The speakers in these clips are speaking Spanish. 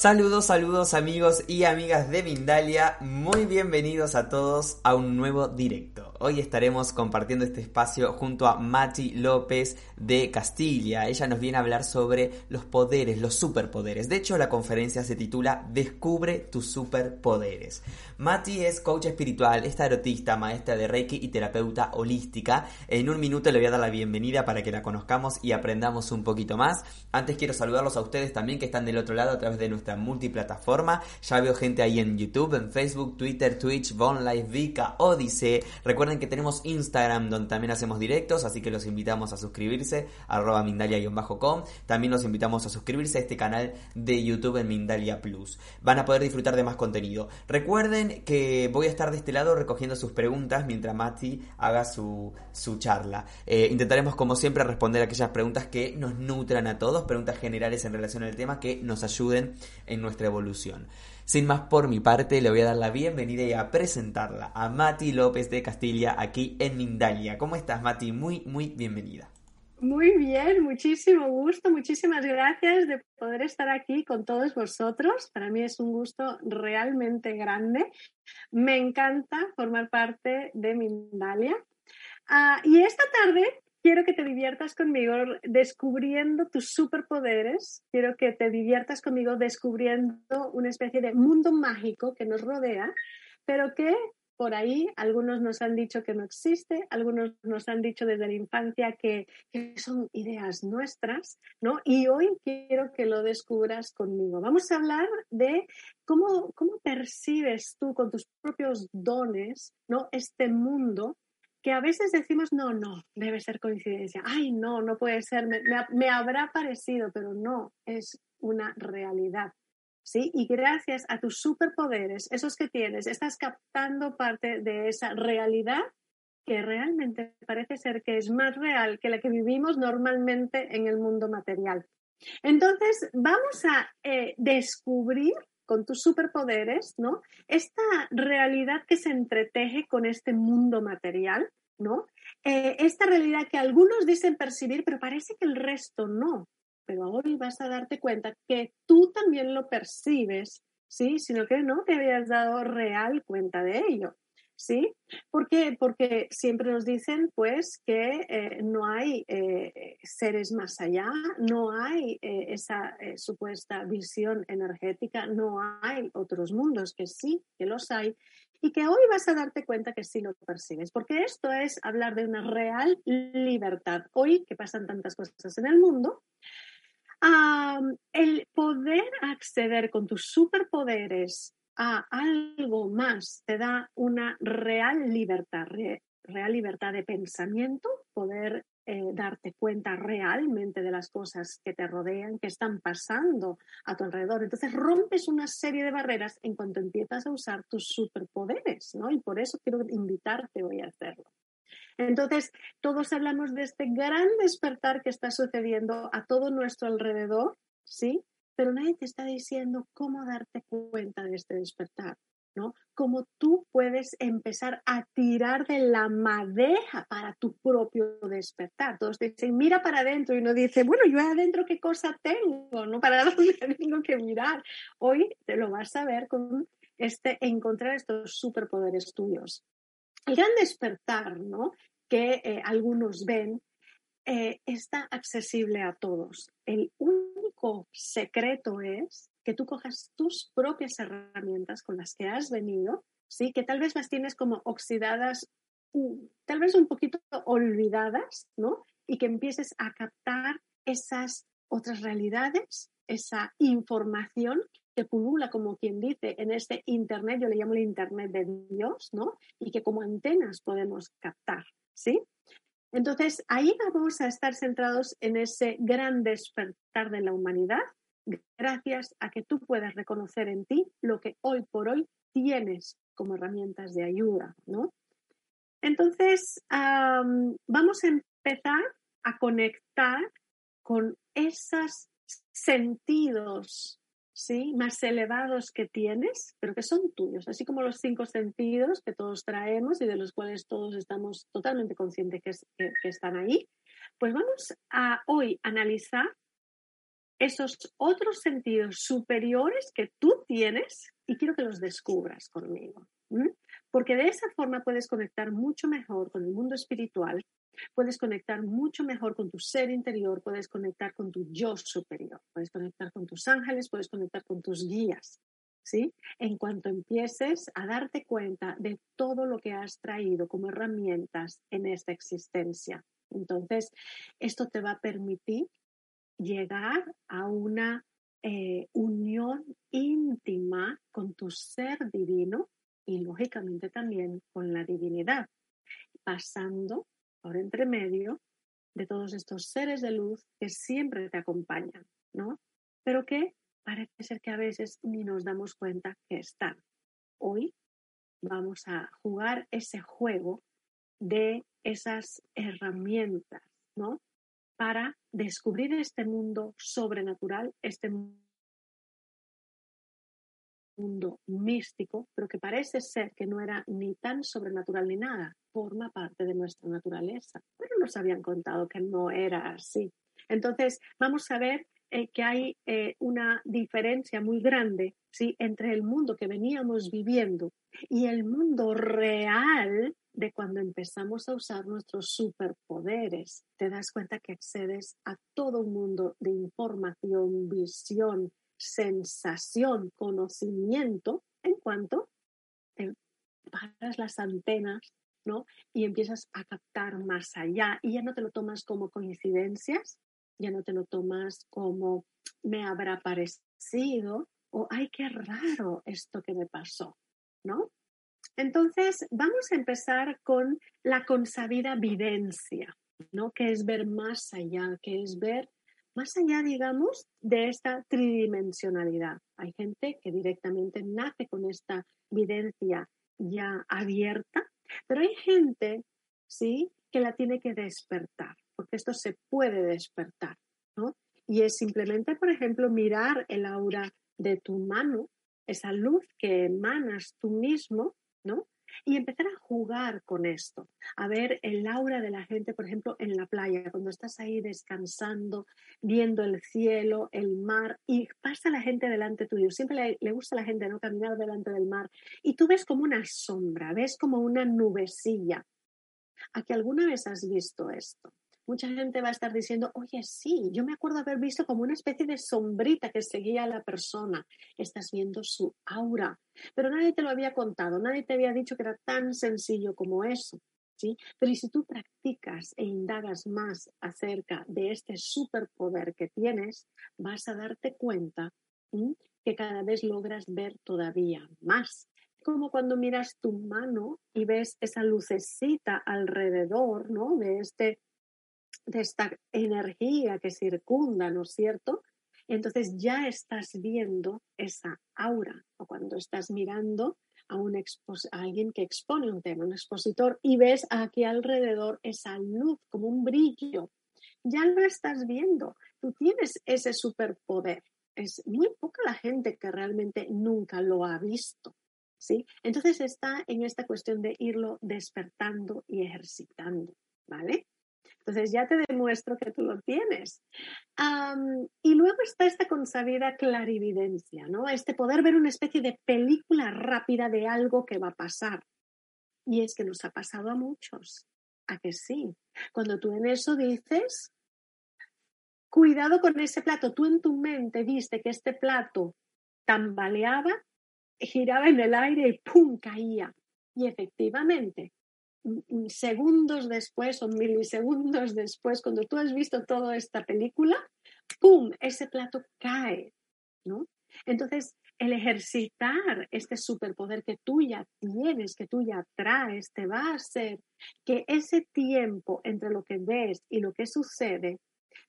Saludos, saludos amigos y amigas de Mindalia, muy bienvenidos a todos a un nuevo directo. Hoy estaremos compartiendo este espacio junto a Mati López de Castilla. Ella nos viene a hablar sobre los poderes, los superpoderes. De hecho, la conferencia se titula Descubre tus superpoderes. Mati es coach espiritual, es tarotista, maestra de Reiki y terapeuta holística. En un minuto le voy a dar la bienvenida para que la conozcamos y aprendamos un poquito más. Antes quiero saludarlos a ustedes también que están del otro lado a través de nuestra multiplataforma. Ya veo gente ahí en YouTube, en Facebook, Twitter, Twitch, Von Live, Vika, Odyssey. Recuerden que tenemos Instagram donde también hacemos directos, así que los invitamos a suscribirse, arroba mindalia-com. También los invitamos a suscribirse a este canal de YouTube en Mindalia Plus. Van a poder disfrutar de más contenido. Recuerden que voy a estar de este lado recogiendo sus preguntas mientras Mati haga su, su charla. Eh, intentaremos, como siempre, responder aquellas preguntas que nos nutran a todos, preguntas generales en relación al tema que nos ayuden en nuestra evolución. Sin más por mi parte, le voy a dar la bienvenida y a presentarla a Mati López de Castilla aquí en Mindalia. ¿Cómo estás, Mati? Muy, muy bienvenida. Muy bien, muchísimo gusto, muchísimas gracias de poder estar aquí con todos vosotros. Para mí es un gusto realmente grande. Me encanta formar parte de Mindalia. Ah, y esta tarde quiero que te diviertas conmigo descubriendo tus superpoderes. Quiero que te diviertas conmigo descubriendo una especie de mundo mágico que nos rodea, pero que por ahí, algunos nos han dicho que no existe, algunos nos han dicho desde la infancia que, son ideas nuestras, ¿no? Y hoy quiero que lo descubras conmigo. Vamos a hablar de cómo, cómo percibes tú con tus propios dones, ¿no? Este mundo que a veces decimos, no, no, debe ser coincidencia, ay, no, no puede ser, me habrá parecido, pero no, es una realidad. ¿sí? Y gracias a tus superpoderes, esos que tienes, estás captando parte de esa realidad que realmente parece ser que es más real que la que vivimos normalmente en el mundo material. Entonces, vamos a eh, descubrir con tus superpoderes, ¿no? Esta realidad que se entreteje con este mundo material, ¿no? Eh, esta realidad que algunos dicen percibir, pero parece que el resto no pero hoy vas a darte cuenta que tú también lo percibes, ¿sí? Sino que no te habías dado real cuenta de ello. ¿Sí? ¿Por qué? Porque siempre nos dicen, pues, que eh, no hay eh, seres más allá, no hay eh, esa supuesta visión energética, no hay otros mundos, que sí, que los hay, y que hoy vas a darte cuenta que sí lo percibes, porque esto es hablar de una real libertad. Hoy, que pasan tantas cosas en el mundo, el poder acceder con tus superpoderes a algo más te da una real libertad, real libertad de pensamiento, poder eh, darte cuenta realmente de las cosas que te rodean, que están pasando a tu alrededor. Entonces rompes una serie de barreras en cuanto empiezas a usar tus superpoderes, ¿no? Y por eso quiero invitarte hoy a hacerlo. Entonces, todos hablamos de este gran despertar que está sucediendo a todo nuestro alrededor, ¿sí? Pero nadie te está diciendo cómo darte cuenta de este despertar, ¿no? Cómo tú puedes empezar a tirar de la madeja para tu propio despertar. Todos dicen, mira para adentro, y uno dice, bueno, yo adentro qué cosa tengo, ¿no? Para dónde tengo que mirar. Hoy te lo vas a ver con este, encontrar estos superpoderes tuyos. El gran despertar, ¿no? que eh, algunos ven, eh, está accesible a todos. El único secreto es que tú cojas tus propias herramientas con las que has venido, ¿sí? que tal vez las tienes como oxidadas, tal vez un poquito olvidadas, ¿no? y que empieces a captar esas otras realidades, esa información que pulula, como quien dice, en este Internet, yo le llamo el Internet de Dios, ¿no? Y que como antenas podemos captar, ¿sí? Entonces, ahí vamos a estar centrados en ese gran despertar de la humanidad, gracias a que tú puedas reconocer en ti lo que hoy por hoy tienes como herramientas de ayuda, ¿no? Entonces, vamos a empezar a conectar con esos sentidos ¿sí? más elevados que tienes, pero que son tuyos, así como los cinco sentidos que todos traemos y de los cuales todos estamos totalmente conscientes que, están ahí, pues vamos a hoy analizar esos otros sentidos superiores que tú tienes y quiero que los descubras conmigo. Porque de esa forma puedes conectar mucho mejor con el mundo espiritual, puedes conectar mucho mejor con tu ser interior, puedes conectar con tu yo superior, puedes conectar con tus ángeles, puedes conectar con tus guías. ¿Sí? En cuanto empieces a darte cuenta de todo lo que has traído como herramientas en esta existencia. Entonces, esto te va a permitir llegar a una eh, unión íntima con tu ser divino y lógicamente también con la divinidad, pasando por entre medio de todos estos seres de luz que siempre te acompañan, ¿no? Pero que parece ser que a veces ni nos damos cuenta que están. Hoy vamos a jugar ese juego de esas herramientas, ¿no? Para descubrir este mundo sobrenatural, este mundo místico, pero que parece ser que no era ni tan sobrenatural ni nada, forma parte de nuestra naturaleza. Pero nos habían contado que no era así. Entonces, vamos a ver eh, que hay eh, una diferencia muy grande ¿sí? entre el mundo que veníamos viviendo y el mundo real de cuando empezamos a usar nuestros superpoderes. Te das cuenta que accedes a todo un mundo de información, visión, sensación, conocimiento, en cuanto te paras las antenas, ¿no? Y empiezas a captar más allá y ya no te lo tomas como coincidencias, ya no te lo tomas como me habrá parecido o ay, qué raro esto que me pasó, ¿no? Entonces, vamos a empezar con la consabida videncia, ¿no? Que es ver más allá, que es ver más allá, digamos, de esta tridimensionalidad. Hay gente que directamente nace con esta videncia ya abierta, pero hay gente, ¿sí?, que la tiene que despertar, porque esto se puede despertar, ¿no? Y es simplemente, por ejemplo, mirar el aura de tu mano, esa luz que emanas tú mismo, ¿no? Y empezar a jugar con esto, a ver el aura de la gente, por ejemplo, en la playa, cuando estás ahí descansando, viendo el cielo, el mar, y pasa la gente delante tuyo. Siempre le, gusta a la gente no caminar delante del mar, y tú ves como una sombra, ves como una nubecilla. ¿A que alguna vez has visto esto? Mucha gente va a estar diciendo, oye, sí, yo me acuerdo haber visto como una especie de sombrita que seguía a la persona. Estás viendo su aura. Pero nadie te lo había contado, nadie te había dicho que era tan sencillo como eso. ¿sí? Pero si tú practicas e indagas más acerca de este superpoder que tienes, vas a darte cuenta que cada vez logras ver todavía más como cuando miras tu mano y ves esa lucecita alrededor, ¿no? De este de esta energía que circunda, ¿no es cierto? Entonces ya estás viendo esa aura o cuando estás mirando a, un a alguien que expone un tema, un expositor, y ves aquí alrededor esa luz como un brillo. Ya lo estás viendo. Tú tienes ese superpoder. Es muy poca la gente que realmente nunca lo ha visto. ¿sí? Entonces está en esta cuestión de irlo despertando y ejercitando. ¿Vale? Entonces ya te demuestro que tú lo tienes. y luego está esta consabida clarividencia, ¿no? Este poder ver una especie de película rápida de algo que va a pasar. Y es que nos ha pasado a muchos. ¿A que sí? Cuando tú en eso dices, cuidado con ese plato, tú en tu mente viste que este plato tambaleaba, giraba en el aire y ¡pum! caía. Y efectivamente, segundos después o milisegundos después, cuando tú has visto toda esta película, ¡pum! Ese plato cae, ¿no? Entonces, el ejercitar este superpoder que tú ya tienes, que tú ya traes, te va a hacer que ese tiempo entre lo que ves y lo que sucede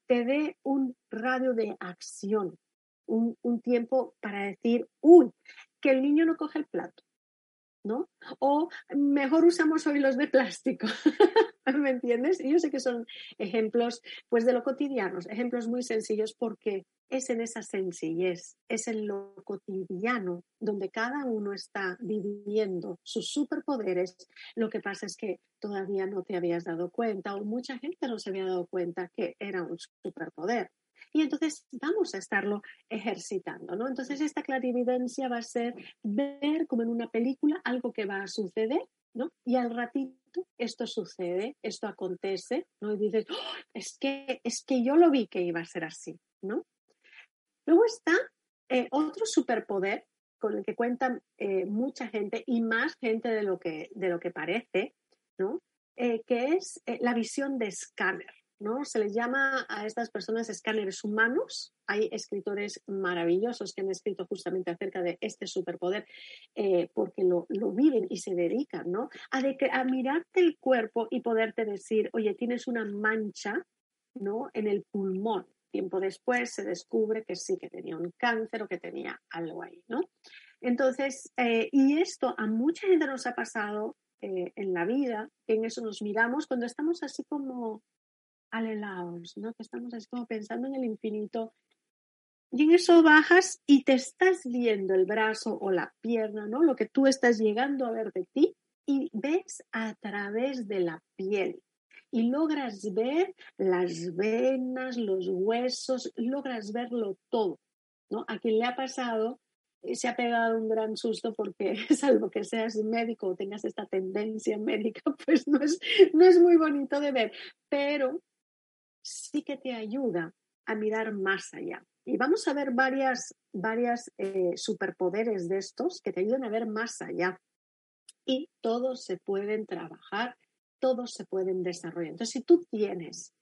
te dé un radio de acción, un, un tiempo para decir, uy, que el niño no coge el plato, ¿no? O mejor usamos hoy los de plástico, ¿me entiendes? Y yo sé que son ejemplos, pues, de lo cotidiano, ejemplos muy sencillos porque es en esa sencillez, es en lo cotidiano donde cada uno está viviendo sus superpoderes. Lo que pasa es que todavía no te habías dado cuenta o mucha gente no se había dado cuenta que era un superpoder. Y entonces vamos a estarlo ejercitando, ¿no? Entonces esta clarividencia va a ser ver como en una película algo que va a suceder, ¿no? Y al ratito esto sucede, esto acontece, ¿no? Y dices, ¡Oh! es, que, es que yo lo vi que iba a ser así, ¿no? Luego está eh, otro superpoder con el que cuentan eh, mucha gente y más gente de lo que, de lo que parece, ¿no? Eh, que es la visión de escáner. ¿No? Se les llama a estas personas escáneres humanos. Hay escritores maravillosos que han escrito justamente acerca de este superpoder porque lo, viven y se dedican ¿no? a, de, a mirarte el cuerpo y poderte decir, oye, tienes una mancha ¿no? en el pulmón tiempo después se descubre que sí, que tenía un cáncer o que tenía algo ahí, ¿no? Entonces, eh, y esto a mucha gente nos ha pasado eh, en la vida, que en eso nos miramos cuando estamos así como alelados, ¿no? Que estamos así como pensando en el infinito. Y en eso bajas y te estás viendo el brazo o la pierna, ¿no? Lo que tú estás llegando a ver de ti y ves a través de la piel y logras ver las venas, los huesos, logras verlo todo. ¿no? A quien le ha pasado eh, se ha pegado un gran susto porque salvo que seas médico o tengas esta tendencia médica, pues no es, no es muy bonito de ver, pero sí que te ayuda a mirar más allá. Y vamos a ver varias, varias eh, superpoderes de estos que te ayudan a ver más allá. Y todos se pueden trabajar todos se pueden desarrollar. Entonces, si tú tienes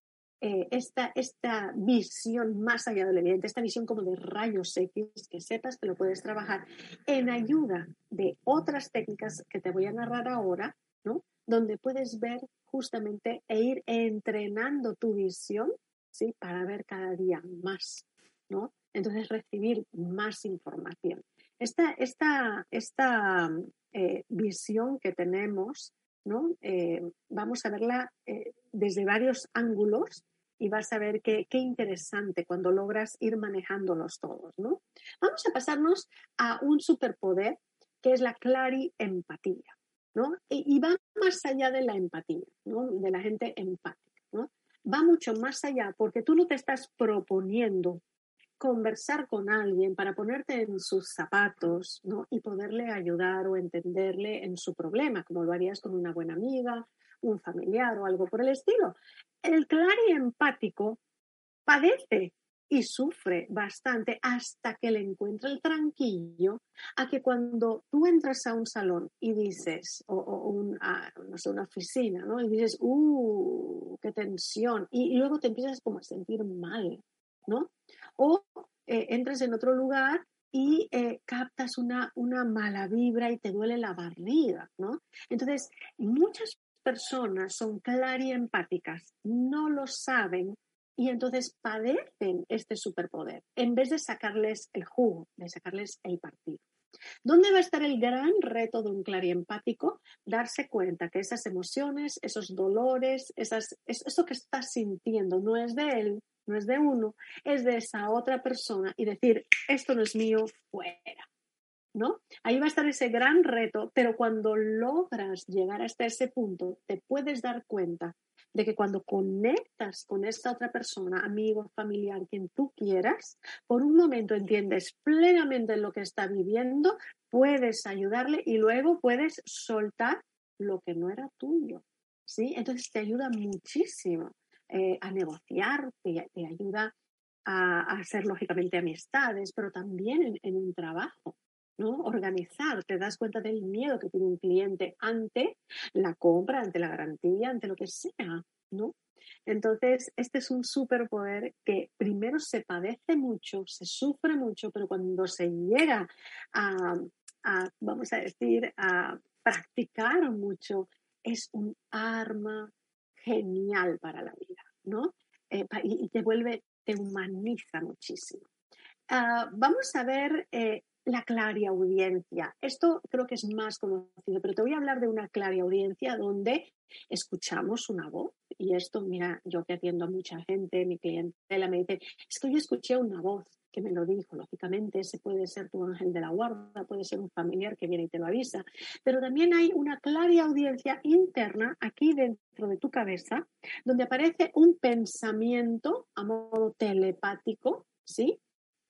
eh, esta, esta visión más allá del evidente, esta visión como de rayos X, que sepas que lo puedes trabajar en ayuda de otras técnicas que te voy a narrar ahora, ¿no? Donde puedes ver justamente e ir entrenando tu visión, ¿sí? Para ver cada día más, ¿no? Entonces recibir más información. Esta, esta, esta eh, visión que tenemos eh, vamos a verla eh, desde varios ángulos y vas a ver qué, interesante cuando logras ir manejándolos todos, ¿no? Vamos a pasarnos a un superpoder que es la clariempatía, ¿no? Y, va más allá de la empatía, ¿no? De la gente empática, ¿no? Va mucho más allá porque tú no te estás proponiendo conversar con alguien para ponerte en sus zapatos ¿no? y poderle ayudar o entenderle en su problema, como lo harías con una buena amiga, un familiar o algo por el estilo. El clari empático padece y sufre bastante hasta que le encuentra el tranquillo a que cuando tú entras a un salón y dices, o, no sé, una oficina, ¿no? Y dices, ¡uh, qué tensión! Y, y, luego te empiezas como a sentir mal, ¿no? o eh, entras en otro lugar y eh, captas una, una mala vibra y te duele la barriga, ¿no? Entonces, muchas personas son clariempáticas, no lo saben y entonces padecen este superpoder en vez de sacarles el jugo, de sacarles el partido. ¿Dónde va a estar el gran reto de un clariempático? Darse cuenta que esas emociones, esos dolores, esas, eso que estás sintiendo no es de él, no es de uno, es de esa otra persona y decir, esto no es mío, fuera. ¿No? Ahí va a estar ese gran reto, pero cuando logras llegar hasta ese punto, te puedes dar cuenta de que cuando conectas con esta otra persona, amigo, familiar, quien tú quieras, por un momento entiendes plenamente lo que está viviendo, puedes ayudarle y luego puedes soltar lo que no era tuyo. ¿Sí? Entonces te ayuda muchísimo. Eh, a negociar, te, ayuda a, hacer lógicamente amistades, pero también en, un trabajo. ¿No? Organizar, te das cuenta del miedo que tiene un cliente ante la compra, ante la garantía, ante lo que sea, ¿no? Entonces, este es un superpoder que primero se padece mucho, se sufre mucho, pero cuando se llega a, vamos a decir, a practicar mucho, es un arma genial para la vida, ¿no? Eh, y te vuelve, te humaniza muchísimo. Ah, vamos a ver eh, la clariaudiencia. Esto creo que es más conocido, pero te voy a hablar de una clariaudiencia donde escuchamos una voz. Y esto, mira, yo que atiendo a mucha gente, mi clientela me dice, es que yo escuché una voz que me lo dijo. Lógicamente, ese puede ser tu ángel de la guarda, puede ser un familiar que viene y te lo avisa. Pero también hay una clariaudiencia interna aquí dentro de tu cabeza, donde aparece un pensamiento a modo telepático, ¿sí?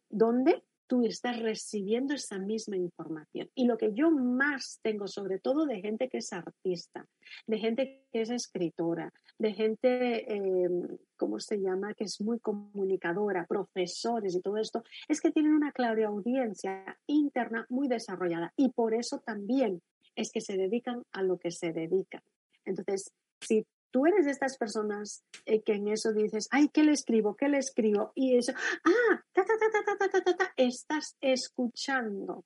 Donde tú estás recibiendo esa misma información. Y lo que yo más tengo, sobre todo de gente que es artista, de gente que es escritora, de gente, em, ¿cómo se llama?, que es muy comunicadora, profesores y todo esto, es que tienen una clara audiencia interna muy desarrollada y por eso también es que se dedican a lo que se dedican. Entonces, si tú eres de estas personas eh, que en eso dices, ay, ¿qué le escribo? ¿Qué le escribo? Y eso, ah, ta, ta, ta, ta, ta, ta, ta, ta, estás escuchando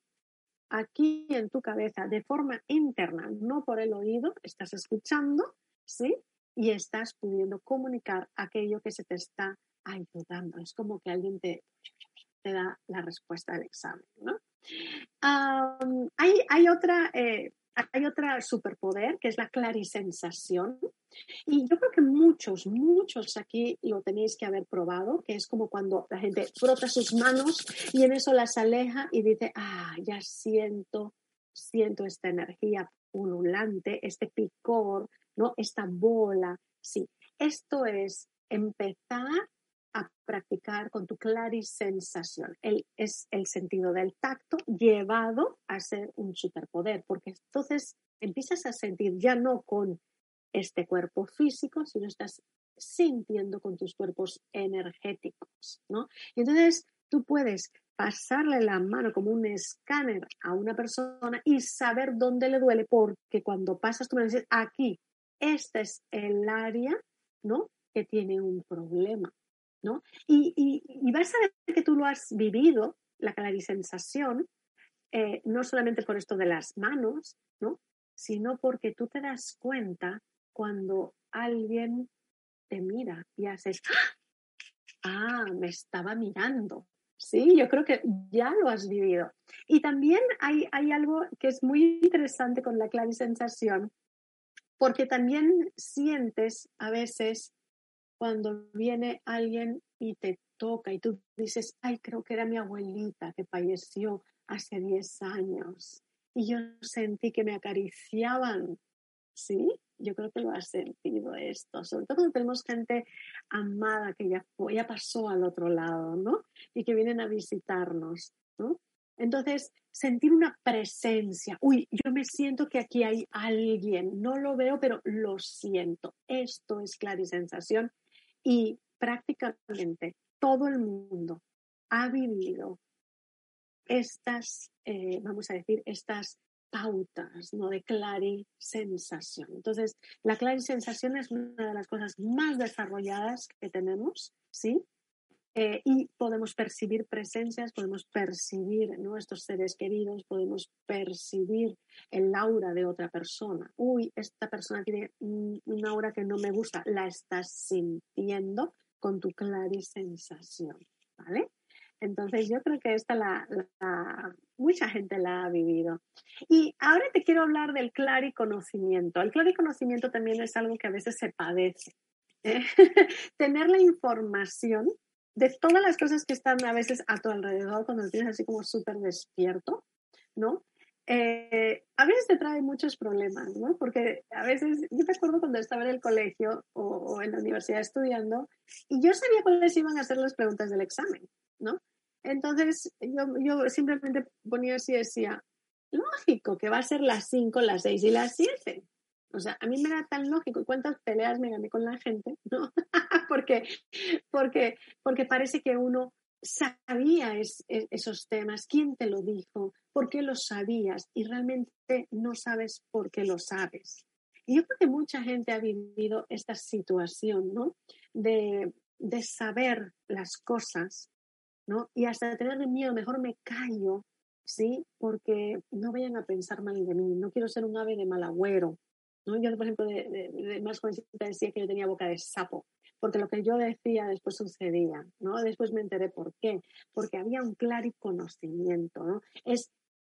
aquí en tu cabeza de forma interna, no por el oído, estás escuchando, ¿sí? Y estás pudiendo comunicar aquello que se te está ayudando. Es como que alguien te, da la respuesta del examen, ¿no? hay, hay, otra eh, hay otra superpoder que es la clarisensación. Y yo creo que muchos, muchos aquí lo tenéis que haber probado, que es como cuando la gente frota sus manos y en eso las aleja y dice, ah, ya siento, siento esta energía pululante, este picor, ¿no? Esta bola. Sí, esto es empezar a practicar con tu clarisensación. El, es el sentido del tacto llevado a ser un superpoder, porque entonces empiezas a sentir ya no con este cuerpo físico, sino estás sintiendo con tus cuerpos energéticos, ¿no? Y entonces tú puedes pasarle la mano como un escáner a una persona y saber dónde le duele, porque cuando pasas tu mano dices, aquí, este es el área, ¿no? Que tiene un problema. ¿No? Y, vas a ver que tú lo has vivido, la clarisensación, eh, no solamente por esto de las manos, ¿no? Sino porque tú te das cuenta cuando alguien te mira y haces, ah, me estaba mirando. Sí, yo creo que ya lo has vivido. Y también hay, hay algo que es muy interesante con la clarisensación, porque también sientes a veces cuando viene alguien y te toca y tú dices, ay, creo que era mi abuelita que falleció hace 10 años y yo sentí que me acariciaban, ¿sí? Yo creo que lo has sentido esto, sobre todo cuando tenemos gente amada que ya, ya pasó al otro lado, ¿no? Y que vienen a visitarnos, ¿no? Entonces, sentir una presencia. Uy, yo me siento que aquí hay alguien. No lo veo, pero lo siento. Esto es clarisensación y prácticamente todo el mundo ha vivido estas, eh, vamos a decir, estas pautas ¿no? de clarisensación. Entonces, la clarisensación es una de las cosas más desarrolladas que tenemos, ¿sí? Eh, y podemos percibir presencias, podemos percibir nuestros seres queridos, podemos percibir el aura de otra persona. Uy, esta persona tiene una aura que no me gusta, la estás sintiendo con tu clarisensación, ¿vale? Entonces yo creo que esta la, mucha gente la ha vivido. Y ahora te quiero hablar del clariconocimiento. El clariconocimiento también es algo que a veces se padece. ¿eh? Tener la información de todas las cosas que están a veces a tu alrededor cuando tienes así como súper despierto, ¿no? Eh, a veces te trae muchos problemas, ¿no? Porque a veces, yo me acuerdo cuando estaba en el colegio o, en la universidad estudiando, y yo sabía cuáles iban a ser las preguntas del examen, ¿no? Entonces, yo, yo simplemente ponía así, decía, lógico que va a ser las 5, las 6 y las 7. O sea, a mí me era tan lógico cuántas peleas me gané con la gente, ¿no? porque, porque, porque parece que uno sabía esos temas, quién te lo dijo, por qué lo sabías y realmente no sabes por qué lo sabes. Y yo creo que mucha gente ha vivido esta situación, ¿no? De, de saber las cosas, ¿no? Y hasta tener miedo, mejor me callo, ¿sí? Porque no vayan a pensar mal de mí, no quiero ser un ave de mal agüero, ¿no? Yo, por ejemplo, de, de, más jovencita decía que yo tenía boca de sapo, porque lo que yo decía después sucedía, ¿no? Después me enteré por qué, porque había un claro conocimiento, ¿no? Es,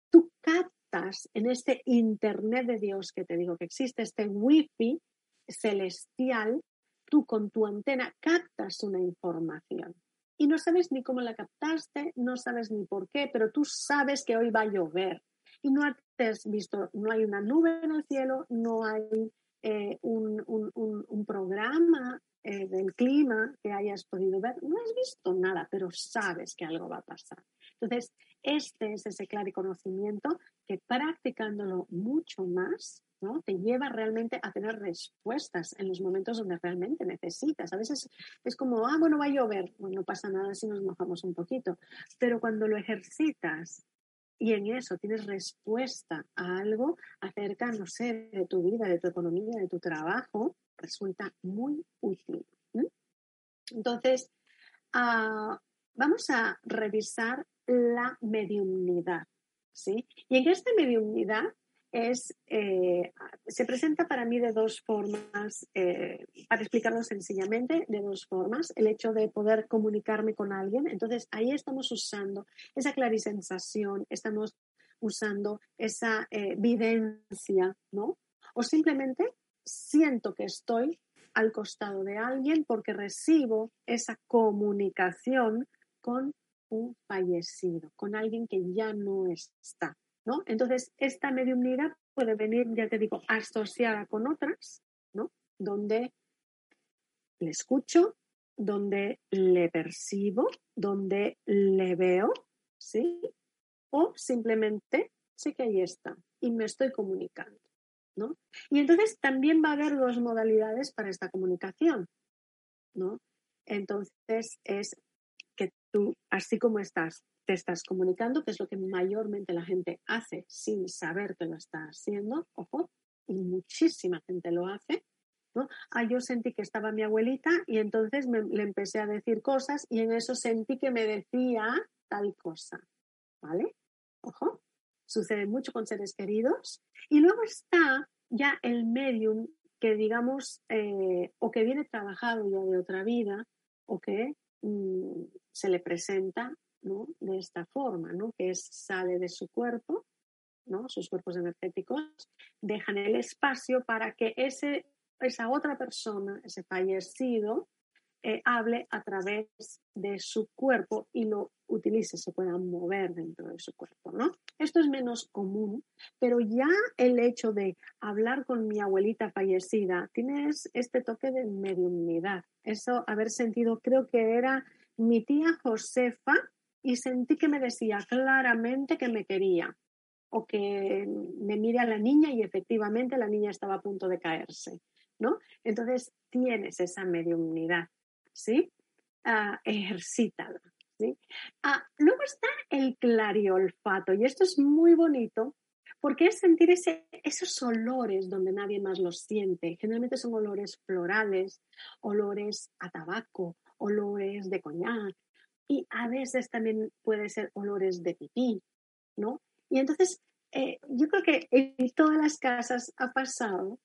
tú captas en este Internet de Dios que te digo que existe, este wifi celestial, tú con tu antena captas una información y no sabes ni cómo la captaste, no sabes ni por qué, pero tú sabes que hoy va a llover y no no hay una nube en el cielo, no hay eh, un, programa eh, del clima que hayas podido ver, no has visto nada, pero sabes que algo va a pasar. Entonces, este es ese claro conocimiento que practicándolo mucho más, ¿no? Te lleva realmente a tener respuestas en los momentos donde realmente necesitas. A veces es como, ah, bueno, va a llover, bueno, no pasa nada si nos mojamos un poquito, pero cuando lo ejercitas y en eso tienes respuesta a algo acerca, no sé, de tu vida, de tu economía, de tu trabajo, resulta muy útil. Entonces, ah, vamos a revisar la mediunidad. ¿sí? Y en esta mediunidad eh, se presenta para mí de dos formas, eh, para explicarlo sencillamente, de dos formas. El hecho de poder comunicarme con alguien, entonces ahí estamos usando esa clarisensación, estamos usando esa eh, ¿no? O simplemente siento que estoy al costado de alguien porque recibo esa comunicación con un fallecido, con alguien que ya no está. ¿No? Entonces, esta mediunidad puede venir, ya te digo, asociada con otras, ¿no? Donde le escucho, donde le percibo, donde le veo, ¿sí? O simplemente sé que ahí está y me estoy comunicando, ¿no? Y entonces también va a haber dos modalidades para esta comunicación, ¿no? Entonces es que tú, así como estás, te estás comunicando, que es lo que mayormente la gente hace sin saber que lo está haciendo, ojo, y muchísima gente lo hace, ¿no? Ah, yo sentí que estaba mi abuelita y entonces le empecé a decir cosas y en eso sentí que me decía tal cosa, ¿vale? Ojo, sucede mucho con seres queridos. Y luego está ya el medium que digamos, eh, o que viene trabajado ya de otra vida, o que mm, se le presenta de esta forma, ¿no? que es, sale de su cuerpo, ¿no? sus cuerpos energéticos, dejan el espacio para que ese, esa otra persona, ese fallecido, eh, hable a través de su cuerpo y lo utilice, se pueda mover dentro de su cuerpo, ¿no? Esto es menos común, pero ya el hecho de hablar con mi abuelita fallecida tiene este toque de mediunidad. Eso, haber sentido, creo que era mi tía Josefa, y sentí que me decía claramente que me quería o que me mire a la niña y efectivamente la niña estaba a punto de caerse, ¿no? Entonces tienes esa mediunidad, ¿sí? Uh, ejercítala, ¿sí? Ah, luego está el clariolfato y esto es muy bonito porque es sentir ese, esos olores donde nadie más los siente. Generalmente son olores florales, olores a tabaco, olores de coñac, y a veces también puede ser olores de pipí, ¿no? Y entonces, eh, yo creo que en todas las casas ha pasado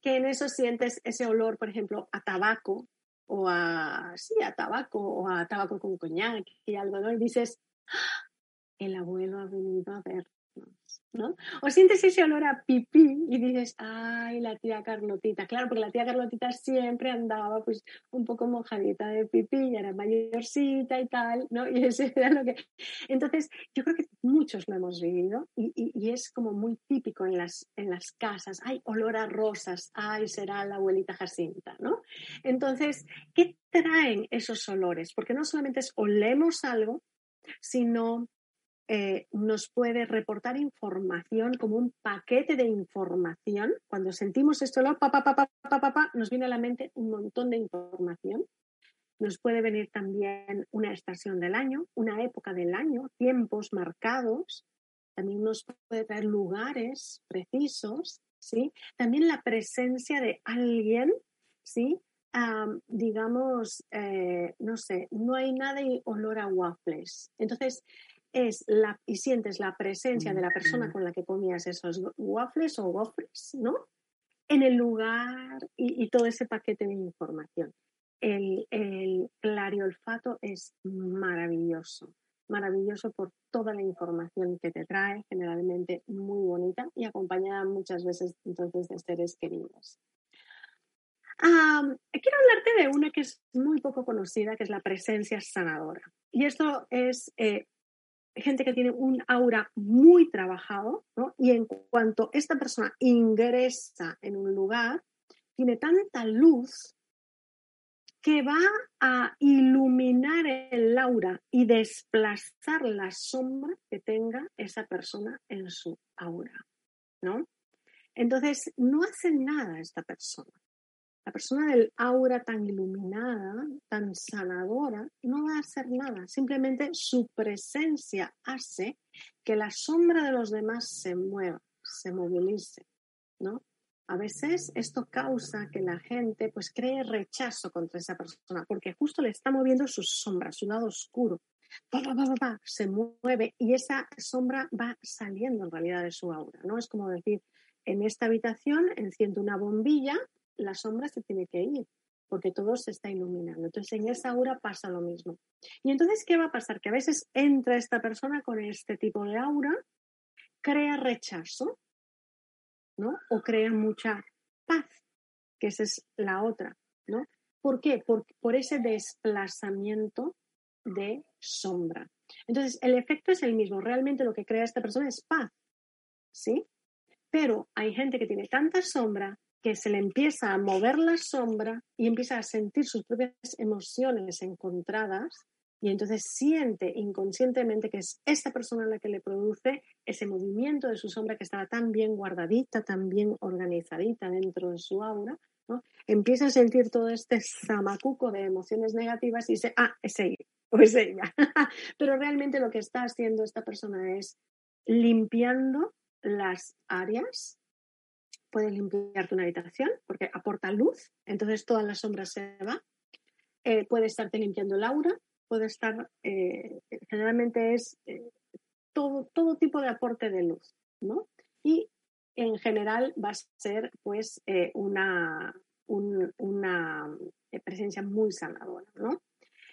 que en eso sientes ese olor, por ejemplo, a tabaco o a, sí, a tabaco o a tabaco con coñac y algo, ¿no? Y dices, ¡Ah! el abuelo ha venido a ver ¿no? O sientes ese olor a pipí y dices, ay, la tía Carlotita. Claro, porque la tía Carlotita siempre andaba pues un poco mojadita de pipí, y era mayorcita y tal, ¿no? Y ese era lo que... Entonces, yo creo que muchos lo hemos vivido y, y, es como muy típico en las, en las casas. Ay, olor a rosas, ay, será la abuelita Jacinta, ¿no? Entonces, ¿qué traen esos olores? Porque no solamente es olemos algo, sino eh, nos puede reportar información como un paquete de información. Cuando sentimos esto, pa, pa, nos viene a la mente un montón de información. Nos puede venir también una estación del año, una época del año, tiempos marcados. También nos puede traer lugares precisos. ¿sí? También la presencia de alguien, ¿sí? digamos, eh, no sé, no hay nada de olor a waffles. Entonces, es la, y sientes la presencia de la persona con la que comías esos waffles o waffles, ¿no? En el lugar y, todo ese paquete de información. El, el olfato es maravilloso, maravilloso por toda la información que te trae, generalmente muy bonita y acompañada muchas veces entonces de seres queridos. quiero hablarte de una que es muy poco conocida, que es la presencia sanadora. Y esto es eh, gente que tiene un aura muy trabajado, ¿no? Y en cuanto esta persona ingresa en un lugar, tiene tanta luz que va a iluminar el aura y desplazar la sombra que tenga esa persona en su aura, ¿no? Entonces, no hace nada esta persona. La persona del aura tan iluminada, tan sanadora, no va a hacer nada. Simplemente su presencia hace que la sombra de los demás se mueva, se movilice, ¿no? A veces esto causa que la gente pues cree rechazo contra esa persona porque justo le está moviendo su sombra, su lado oscuro. se mueve y esa sombra va saliendo en realidad de su aura, ¿no? Es como decir, en esta habitación enciendo una bombilla la sombra se tiene que ir porque todo se está iluminando. Entonces, en esa aura pasa lo mismo. Y entonces, ¿qué va a pasar? Que a veces entra esta persona con este tipo de aura, crea rechazo, ¿no? O crea mucha paz, que esa es la otra, ¿no? ¿Por qué? Por, por ese desplazamiento de sombra. Entonces, el efecto es el mismo. Realmente lo que crea esta persona es paz, ¿sí? Pero hay gente que tiene tanta sombra que se le empieza a mover la sombra y empieza a sentir sus propias emociones encontradas y entonces siente inconscientemente que es esta persona la que le produce ese movimiento de su sombra que estaba tan bien guardadita, tan bien organizadita dentro de su aura, ¿no? empieza a sentir todo este zamacuco de emociones negativas y dice, ah, es ella o es ella. Pero realmente lo que está haciendo esta persona es limpiando las áreas puede limpiarte una habitación porque aporta luz, entonces toda la sombra se va. Eh, puede estarte limpiando el aura, puede estar, eh, generalmente es eh, todo, todo tipo de aporte de luz, ¿no? Y en general va a ser pues una, una presencia muy sanadora, ¿no?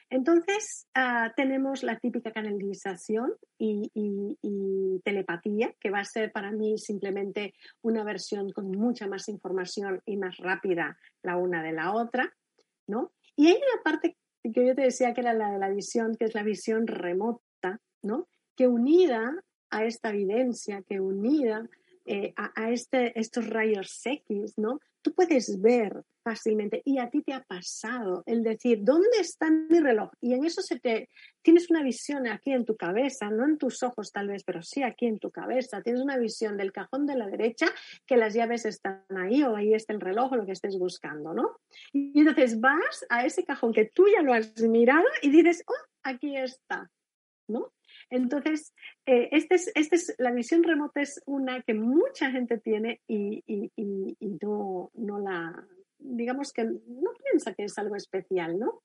Entonces, ah, tenemos la típica canalización y, telepatía, que va a ser para mí simplemente una versión con mucha más información y más rápida la una de la otra, ¿no? Y hay una parte que yo te decía que era la de la visión, que es la visión remota, ¿no? Que unida a esta evidencia, que unida eh, a, este, estos rayos X, ¿no? Tú puedes ver fácilmente y a ti te ha pasado el decir, ¿dónde está mi reloj? Y en eso se te tienes una visión aquí en tu cabeza, no en tus ojos tal vez, pero sí aquí en tu cabeza. Tienes una visión del cajón de la derecha que las llaves están ahí o ahí está el reloj o lo que estés buscando, ¿no? Y entonces vas a ese cajón que tú ya lo has mirado y dices, oh, aquí está, ¿no? Entonces, eh, este es, este es, la visión remota es una que mucha gente tiene y, y, y, no, no, la, digamos que no piensa que es algo especial, ¿no?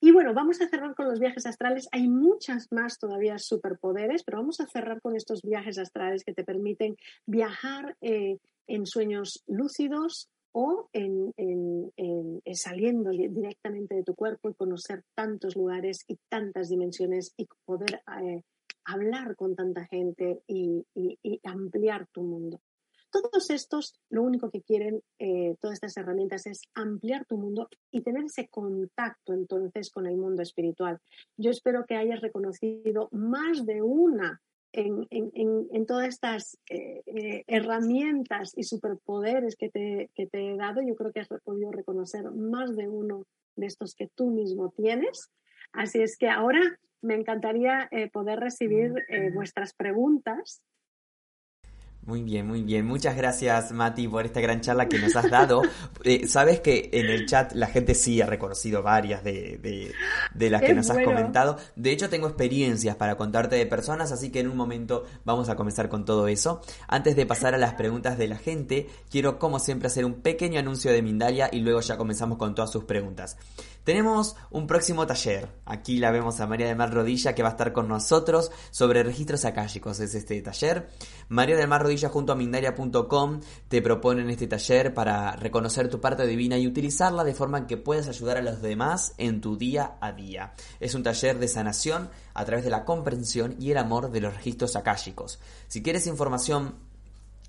Y bueno, vamos a cerrar con los viajes astrales. Hay muchas más todavía superpoderes, pero vamos a cerrar con estos viajes astrales que te permiten viajar eh, en sueños lúcidos o en, saliendo directamente de tu cuerpo y conocer tantos lugares y tantas dimensiones y poder eh, hablar con tanta gente y, ampliar tu mundo. Todos estos, lo único que quieren, eh, todas estas herramientas, es ampliar tu mundo y tener ese contacto entonces con el mundo espiritual. Yo espero que hayas reconocido más de una en, todas estas eh, eh, herramientas y superpoderes que te, que te he dado. Yo creo que has podido reconocer más de uno de estos que tú mismo tienes. Así es que ahora me encantaría eh, poder recibir eh, vuestras preguntas. Muy bien, muy bien. Muchas gracias, Mati, por esta gran charla que nos has dado. Eh, Sabes que en el chat la gente sí ha reconocido varias de, de las que nos has comentado. De hecho, tengo experiencias para contarte de personas, así que en un momento vamos a comenzar con todo eso. Antes de pasar a las preguntas de la gente, quiero como siempre hacer un pequeño anuncio de Mindalia y luego ya comenzamos con todas sus preguntas. Tenemos un próximo taller. Aquí la vemos a María del Mar Rodilla que va a estar con nosotros sobre registros akáshicos. Es este taller. María del Mar Rodilla junto a Mindalia.com te proponen este taller para reconocer tu parte divina y utilizarla de forma que puedas ayudar a los demás en tu día a día. Es un taller de sanación a través de la comprensión y el amor de los registros akáshicos. Si quieres información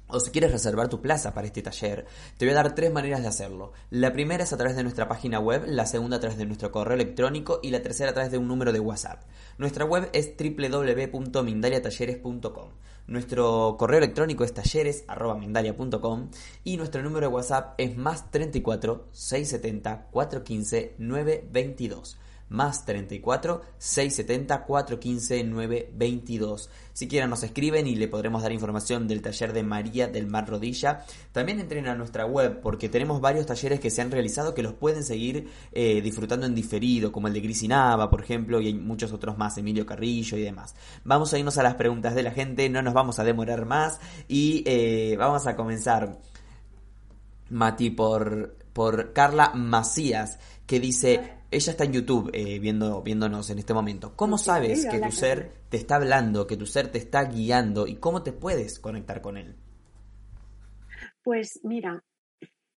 o si quieres reservar tu plaza para este taller, te voy a dar tres maneras de hacerlo. La primera es a través de nuestra página web, la segunda a través de nuestro correo electrónico y la tercera a través de un número de WhatsApp. Nuestra web es www.mindaliatalleres.com. Nuestro correo electrónico es talleres.mindalia.com y nuestro número de WhatsApp es más 34 670 415 922 más 34 670 415 922. Si quieren nos escriben y le podremos dar información del taller de María del Mar Rodilla. También entren a nuestra web porque tenemos varios talleres que se han realizado que los pueden seguir eh, disfrutando en diferido, como el de Grisinava, por ejemplo, y hay muchos otros más, Emilio Carrillo y demás. Vamos a irnos a las preguntas de la gente, no nos vamos a demorar más y eh, vamos a comenzar, Mati, por, por Carla Macías, que dice, ella está en YouTube eh, viendo, viéndonos en este momento. ¿Cómo sabes que tu ser te está hablando, que tu ser te está guiando y cómo te puedes conectar con él? Pues mira,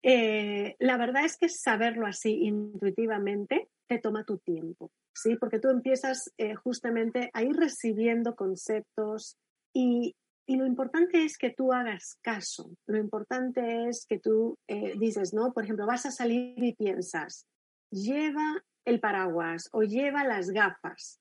eh, la verdad es que saberlo así intuitivamente te toma tu tiempo, ¿sí? Porque tú empiezas eh, justamente a ir recibiendo conceptos y, y, lo importante es que tú hagas caso. Lo importante es que tú dices, ¿no? Por ejemplo, vas a salir y piensas, lleva el paraguas o lleva las gafas.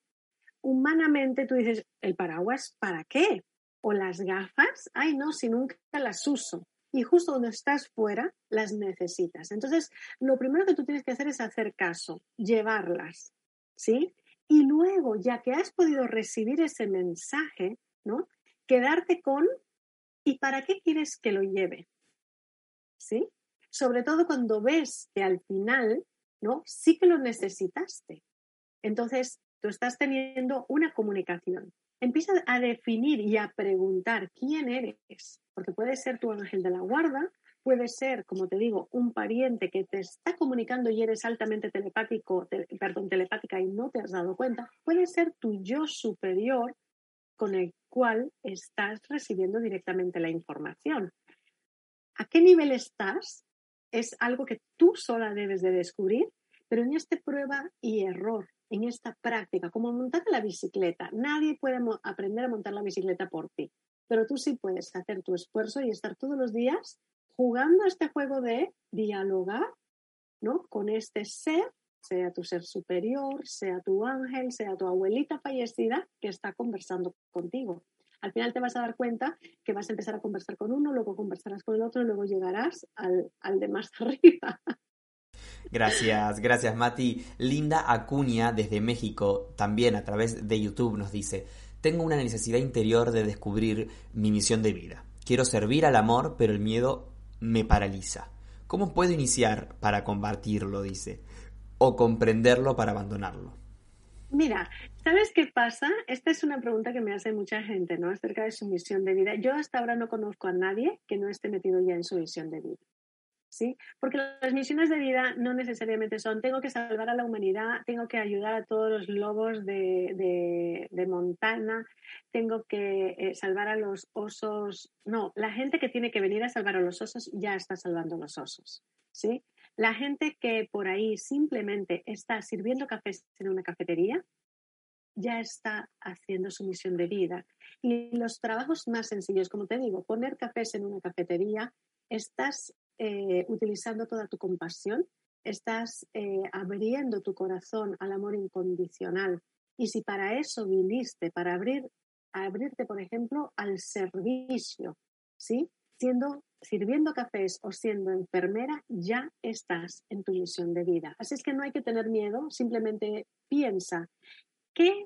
Humanamente tú dices, ¿el paraguas para qué? ¿O las gafas? Ay, no, si nunca las uso. Y justo cuando estás fuera, las necesitas. Entonces, lo primero que tú tienes que hacer es hacer caso, llevarlas, ¿sí? Y luego, ya que has podido recibir ese mensaje, ¿no? Quedarte con, ¿y para qué quieres que lo lleve? ¿Sí? Sobre todo cuando ves que al final ¿no? Sí que lo necesitaste. Entonces, tú estás teniendo una comunicación. Empieza a definir y a preguntar quién eres, porque puede ser tu ángel de la guarda, puede ser, como te digo, un pariente que te está comunicando y eres altamente telepático, perdón, telepática y no te has dado cuenta, puede ser tu yo superior con el cual estás recibiendo directamente la información. ¿A qué nivel estás? Es algo que tú sola debes de descubrir, pero en esta prueba y error, en esta práctica, como montar la bicicleta, nadie puede aprender a montar la bicicleta por ti, pero tú sí puedes hacer tu esfuerzo y estar todos los días jugando este juego de dialogar, ¿no? Con este ser, sea tu ser superior, sea tu ángel, sea tu abuelita fallecida que está conversando contigo al final te vas a dar cuenta que vas a empezar a conversar con uno, luego conversarás con el otro y luego llegarás al, al de más arriba. Gracias, gracias Mati. Linda Acuña desde México, también a través de YouTube, nos dice, tengo una necesidad interior de descubrir mi misión de vida. Quiero servir al amor, pero el miedo me paraliza. ¿Cómo puedo iniciar para combatirlo? dice. O comprenderlo para abandonarlo. Mira, ¿sabes qué pasa? Esta es una pregunta que me hace mucha gente, ¿no? Acerca de su misión de vida. Yo hasta ahora no conozco a nadie que no esté metido ya en su misión de vida. ¿Sí? Porque las misiones de vida no necesariamente son tengo que salvar a la humanidad, tengo que ayudar a todos los lobos de, de, Montana, tengo que eh, salvar a los osos. No, la gente que tiene que venir a salvar a los osos ya está salvando a los osos. ¿Sí? La gente que por ahí simplemente está sirviendo cafés en una cafetería, ya está haciendo su misión de vida. Y los trabajos más sencillos, como te digo, poner cafés en una cafetería, estás eh, utilizando toda tu compasión, estás eh, abriendo tu corazón al amor incondicional. Y si para eso viniste, para abrir, abrirte, por ejemplo, al servicio, ¿sí? Siendo sirviendo cafés o siendo enfermera, ya estás en tu misión de vida. Así es que no hay que tener miedo, simplemente piensa, ¿qué,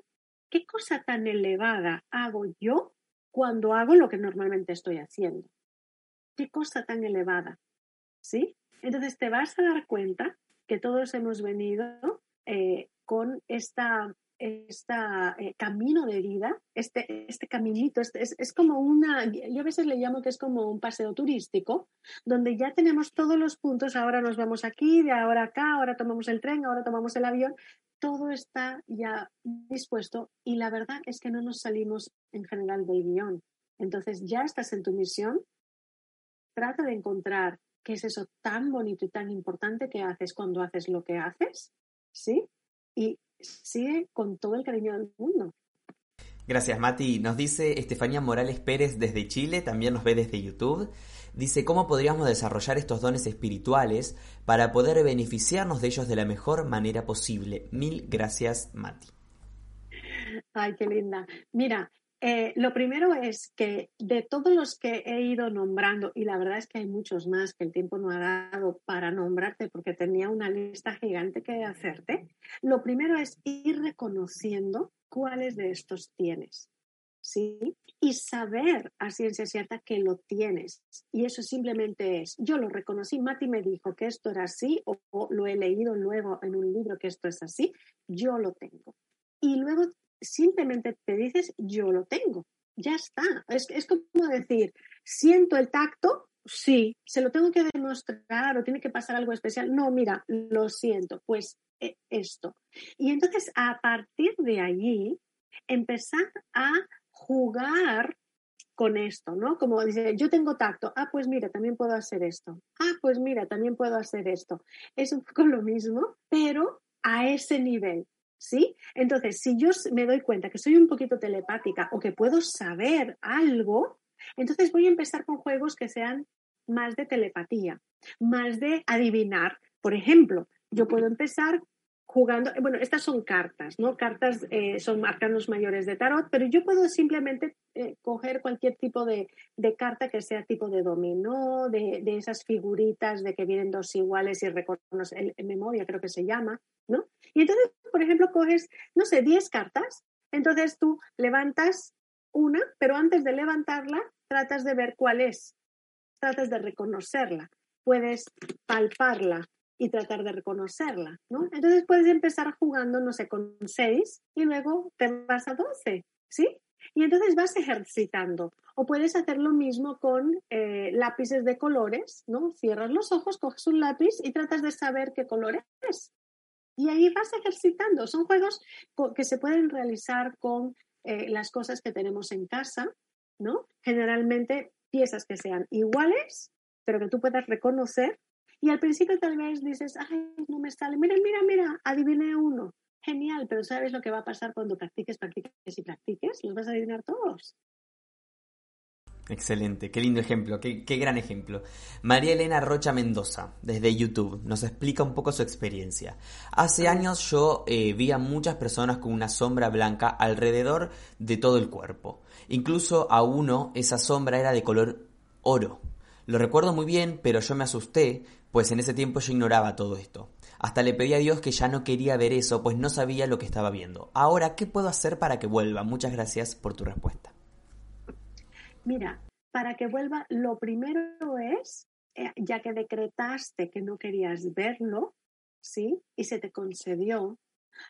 qué cosa tan elevada hago yo cuando hago lo que normalmente estoy haciendo? ¿Qué cosa tan elevada? ¿Sí? Entonces te vas a dar cuenta que todos hemos venido eh, con esta este camino de vida, este, este caminito, este, es, es, como una, yo a veces le llamo que es como un paseo turístico, donde ya tenemos todos los puntos, ahora nos vamos aquí, de ahora acá, ahora tomamos el tren, ahora tomamos el avión, todo está ya dispuesto y la verdad es que no nos salimos en general del guion. Entonces ya estás en tu misión, trata de encontrar qué es eso tan bonito y tan importante que haces cuando haces lo que haces, ¿sí? Y sigue con todo el cariño del mundo. Gracias, Mati. Nos dice Estefanía Morales Pérez desde Chile, también nos ve desde YouTube. Dice, ¿cómo podríamos desarrollar estos dones espirituales para poder beneficiarnos de ellos de la mejor manera posible? Mil gracias, Mati. Ay, qué linda. Mira, eh, lo primero es que de todos los que he ido nombrando, y la verdad es que hay muchos más que el tiempo no ha dado para nombrarte porque tenía una lista gigante que hacerte, lo primero es ir reconociendo cuáles de estos tienes. ¿Sí? Y saber a ciencia cierta que lo tienes. Y eso simplemente es, yo lo reconocí, Mati me dijo que esto era así, o, o lo he leído luego en un libro que esto es así, yo lo tengo. Y luego simplemente te dices, yo lo tengo, ya está. Es, es como decir, siento el tacto, sí, se lo tengo que demostrar o tiene que pasar algo especial. No, mira, lo siento, pues eh, esto. Y entonces a partir de allí, empezar a jugar con esto, ¿no? Como dice, yo tengo tacto, ah, pues mira, también puedo hacer esto, ah, pues mira, también puedo hacer esto. Es un poco lo mismo, pero a ese nivel. ¿Sí? Entonces, si yo me doy cuenta que soy un poquito telepática o que puedo saber algo, entonces voy a empezar con juegos que sean más de telepatía, más de adivinar. Por ejemplo, yo puedo empezar jugando, bueno, estas son cartas, ¿no? Cartas eh, son arcanos mayores de tarot, pero yo puedo simplemente eh, coger cualquier tipo de, carta que sea tipo de dominó, de, de, esas figuritas de que vienen dos iguales y reconoce, en memoria creo que se llama, ¿no? Y entonces, por ejemplo, coges, no sé, 10 cartas, entonces tú levantas una, pero antes de levantarla, tratas de ver cuál es, tratas de reconocerla, puedes palparla, y tratar de reconocerla, ¿no? Entonces puedes empezar jugando, no sé, con 6 y luego te vas a 12, ¿sí? Y entonces vas ejercitando. O puedes hacer lo mismo con eh, lápices de colores, ¿no? Cierras los ojos, coges un lápiz y tratas de saber qué color es. Y ahí vas ejercitando. Son juegos que se pueden realizar con eh, las cosas que tenemos en casa, ¿no? Generalmente piezas que sean iguales, pero que tú puedas reconocer y al principio tal vez dices, ay, no me sale, mira, mira, mira, adiviné uno. Genial, pero ¿sabes lo que va a pasar cuando practiques, practiques y practiques? Los vas a adivinar todos. Excelente, qué lindo ejemplo, qué, gran ejemplo. María Elena Rocha Mendoza, desde YouTube, nos explica un poco su experiencia. Hace años yo eh, vi a muchas personas con una sombra blanca alrededor de todo el cuerpo. Incluso a uno esa sombra era de color oro. Lo recuerdo muy bien, pero yo me asusté pues en ese tiempo yo ignoraba todo esto. Hasta le pedí a Dios que ya no quería ver eso, pues no sabía lo que estaba viendo. Ahora, ¿qué puedo hacer para que vuelva? Muchas gracias por tu respuesta. Mira, para que vuelva, lo primero es, eh, ya que decretaste que no querías verlo, ¿sí? Y se te concedió,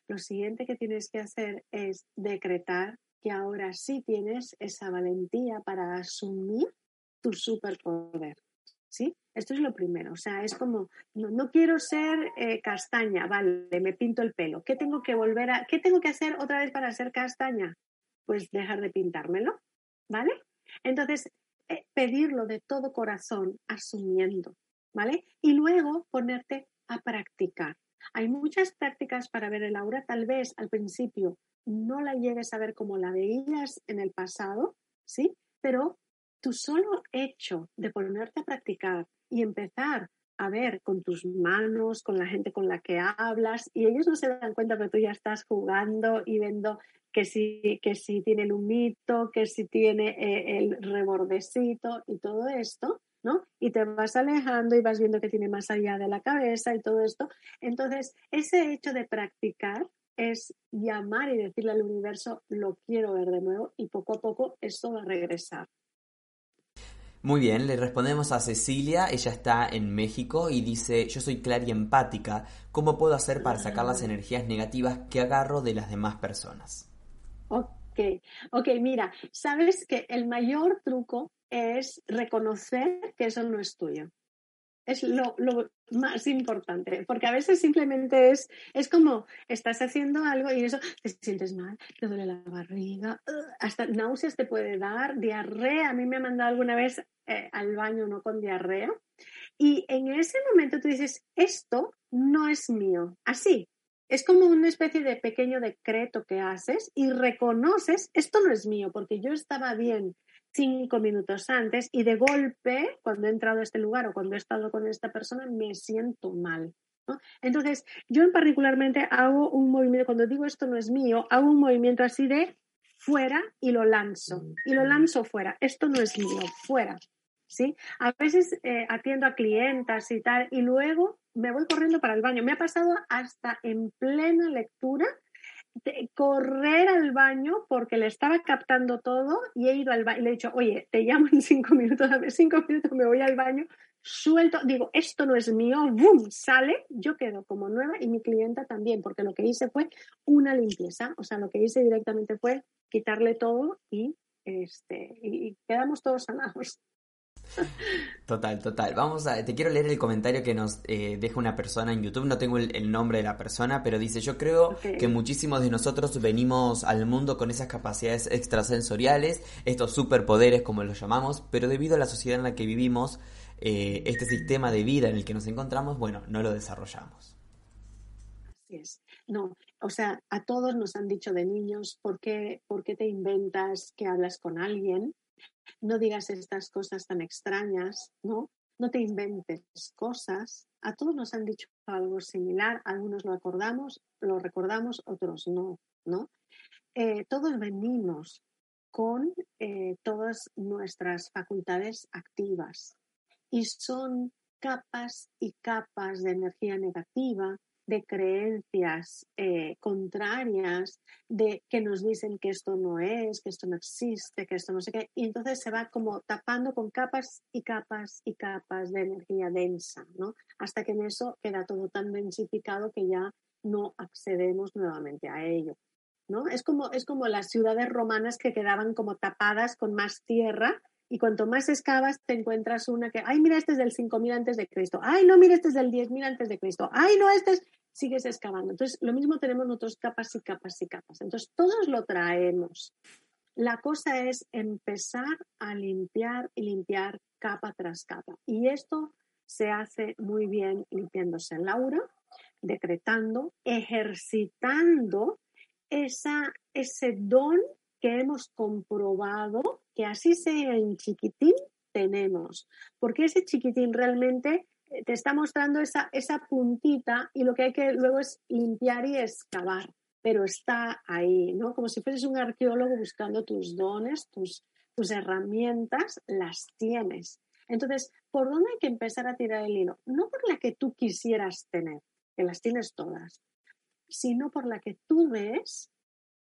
lo siguiente que tienes que hacer es decretar que ahora sí tienes esa valentía para asumir tu superpoder. ¿sí? Esto es lo primero, o sea, es como, no, quiero ser eh, castaña, vale, me pinto el pelo, ¿qué tengo que volver a, qué tengo que hacer otra vez para ser castaña? Pues dejar de pintármelo, ¿vale? Entonces, eh, pedirlo de todo corazón, asumiendo, ¿vale? Y luego ponerte a practicar. Hay muchas prácticas para ver el aura, tal vez al principio no la llegues a ver como la veías en el pasado, ¿sí? Pero tu solo hecho de ponerte a practicar y empezar a ver con tus manos, con la gente con la que hablas, y ellos no se dan cuenta que tú ya estás jugando y viendo que si, que si tiene el humito, que si tiene eh, el rebordecito y todo esto, ¿no? Y te vas alejando y vas viendo que tiene más allá de la cabeza y todo esto. Entonces, ese hecho de practicar es llamar y decirle al universo, lo quiero ver de nuevo y poco a poco esto va a regresar. Muy bien, le respondemos a Cecilia, ella está en México y dice, yo soy clara y empática, ¿cómo puedo hacer para sacar las energías negativas que agarro de las demás personas? Ok, ok, mira, sabes que el mayor truco es reconocer que eso no es tuyo es lo, más importante, porque a veces simplemente es, es como estás haciendo algo y eso te sientes mal, te duele la barriga, hasta náuseas te puede dar, diarrea, a mí me ha mandado alguna vez eh, al baño no con diarrea, y en ese momento tú dices, esto no es mío, así. Es como una especie de pequeño decreto que haces y reconoces, esto no es mío, porque yo estaba bien, cinco minutos antes y de golpe, cuando he entrado a este lugar o cuando he estado con esta persona, me siento mal. Entonces, yo en particularmente hago un movimiento, cuando digo esto no es mío, hago un movimiento así de fuera y lo lanzo. Y lo lanzo fuera. Esto no es mío, fuera. ¿Sí? A veces eh, atiendo a clientas y tal, y luego me voy corriendo para el baño. Me ha pasado hasta en plena lectura correr al baño porque le estaba captando todo y he ido al baño le he dicho, oye, te llamo en cinco minutos, a ver, cinco minutos me voy al baño, suelto, digo, esto no es mío, ¡boom! Sale, yo quedo como nueva y mi clienta también, porque lo que hice fue una limpieza, o sea, lo que hice directamente fue quitarle todo y, este, y quedamos todos sanados. Total, total. Vamos a, te quiero leer el comentario que nos eh, deja una persona en YouTube. No tengo el, nombre de la persona, pero dice, yo creo que muchísimos de nosotros venimos al mundo con esas capacidades extrasensoriales, estos superpoderes como los llamamos, pero debido a la sociedad en la que vivimos, eh, este sistema de vida en el que nos encontramos, bueno, no lo desarrollamos. Así es. No, o sea, a todos nos han dicho de niños, ¿por qué, por qué te inventas que hablas con alguien? No digas estas cosas tan extrañas, ¿no? No te inventes cosas. A todos nos han dicho algo similar, algunos lo acordamos, lo recordamos, otros no, ¿no? Eh, todos venimos con eh, todas nuestras facultades activas y son capas y capas de energía negativa de creencias eh, contrarias, de que nos dicen que esto no es, que esto no existe, que esto no sé qué, y entonces se va como tapando con capas y capas y capas de energía densa, ¿no? Hasta que en eso queda todo tan densificado que ya no accedemos nuevamente a ello. ¿No? Es como, es como las ciudades romanas que quedaban como tapadas con más tierra y cuanto más excavas te encuentras una que, ay, mira, este es del 5000 antes de Cristo, ay, no, mira, este es del 10000 antes de Cristo, ay, no, este es, sigues excavando. Entonces, lo mismo tenemos nosotros capas y capas y capas. Entonces, todos lo traemos. La cosa es empezar a limpiar y limpiar capa tras capa. Y esto se hace muy bien limpiándose el aura, decretando, ejercitando esa, ese don que hemos comprobado que así sea en chiquitín tenemos, porque ese chiquitín realmente eh, te está mostrando esa, esa puntita y lo que hay que luego es limpiar y excavar, pero está ahí, ¿no? Como si fueses un arqueólogo buscando tus dones, tus, tus herramientas, las tienes. Entonces, ¿por dónde hay que empezar a tirar el hilo? No por la que tú quisieras tener, que las tienes todas, sino por la que tú ves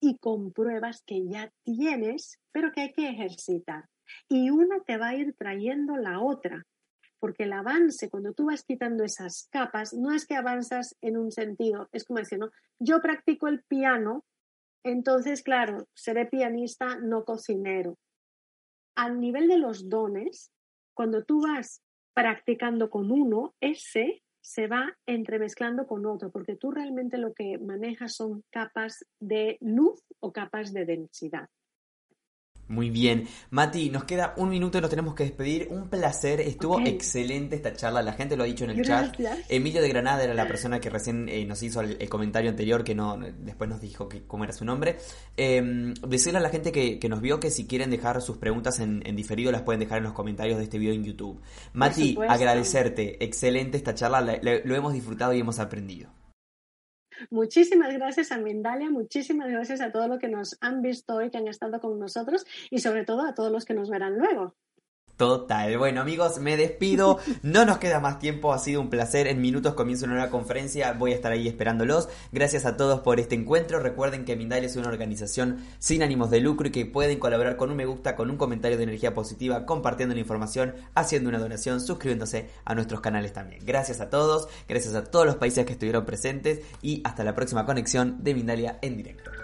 y compruebas que ya tienes, pero que hay que ejercitar. Y una te va a ir trayendo la otra, porque el avance, cuando tú vas quitando esas capas, no es que avanzas en un sentido, es como decir, ¿no? Yo practico el piano, entonces, claro, seré pianista, no cocinero. Al nivel de los dones, cuando tú vas practicando con uno, ese se va entremezclando con otro, porque tú realmente lo que manejas son capas de luz o capas de densidad. Muy bien. Mati, nos queda un minuto y nos tenemos que despedir. Un placer. Estuvo excelente esta charla. La gente lo ha dicho en el chat. Emilio de Granada era la persona que recién eh, nos hizo el, comentario anterior, que no después nos dijo que, cómo era su nombre. Eh, decirle a la gente que, nos vio que si quieren dejar sus preguntas en, diferido, las pueden dejar en los comentarios de este video en YouTube. Mati, agradecerte. Excelente esta charla. lo hemos disfrutado y hemos aprendido. Muchísimas gracias a Mindalia, muchísimas gracias a todos los que nos han visto hoy, que han estado con nosotros y sobre todo a todos los que nos verán luego. Total. Bueno, amigos, me despido. No nos queda más tiempo. Ha sido un placer. En minutos comienza una nueva conferencia. Voy a estar ahí esperándolos. Gracias a todos por este encuentro. Recuerden que Mindalia es una organización sin ánimos de lucro y que pueden colaborar con un me gusta, con un comentario de energía positiva, compartiendo la información, haciendo una donación, suscribiéndose a nuestros canales también. Gracias a todos. Gracias a todos los países que estuvieron presentes. Y hasta la próxima conexión de Mindalia en directo.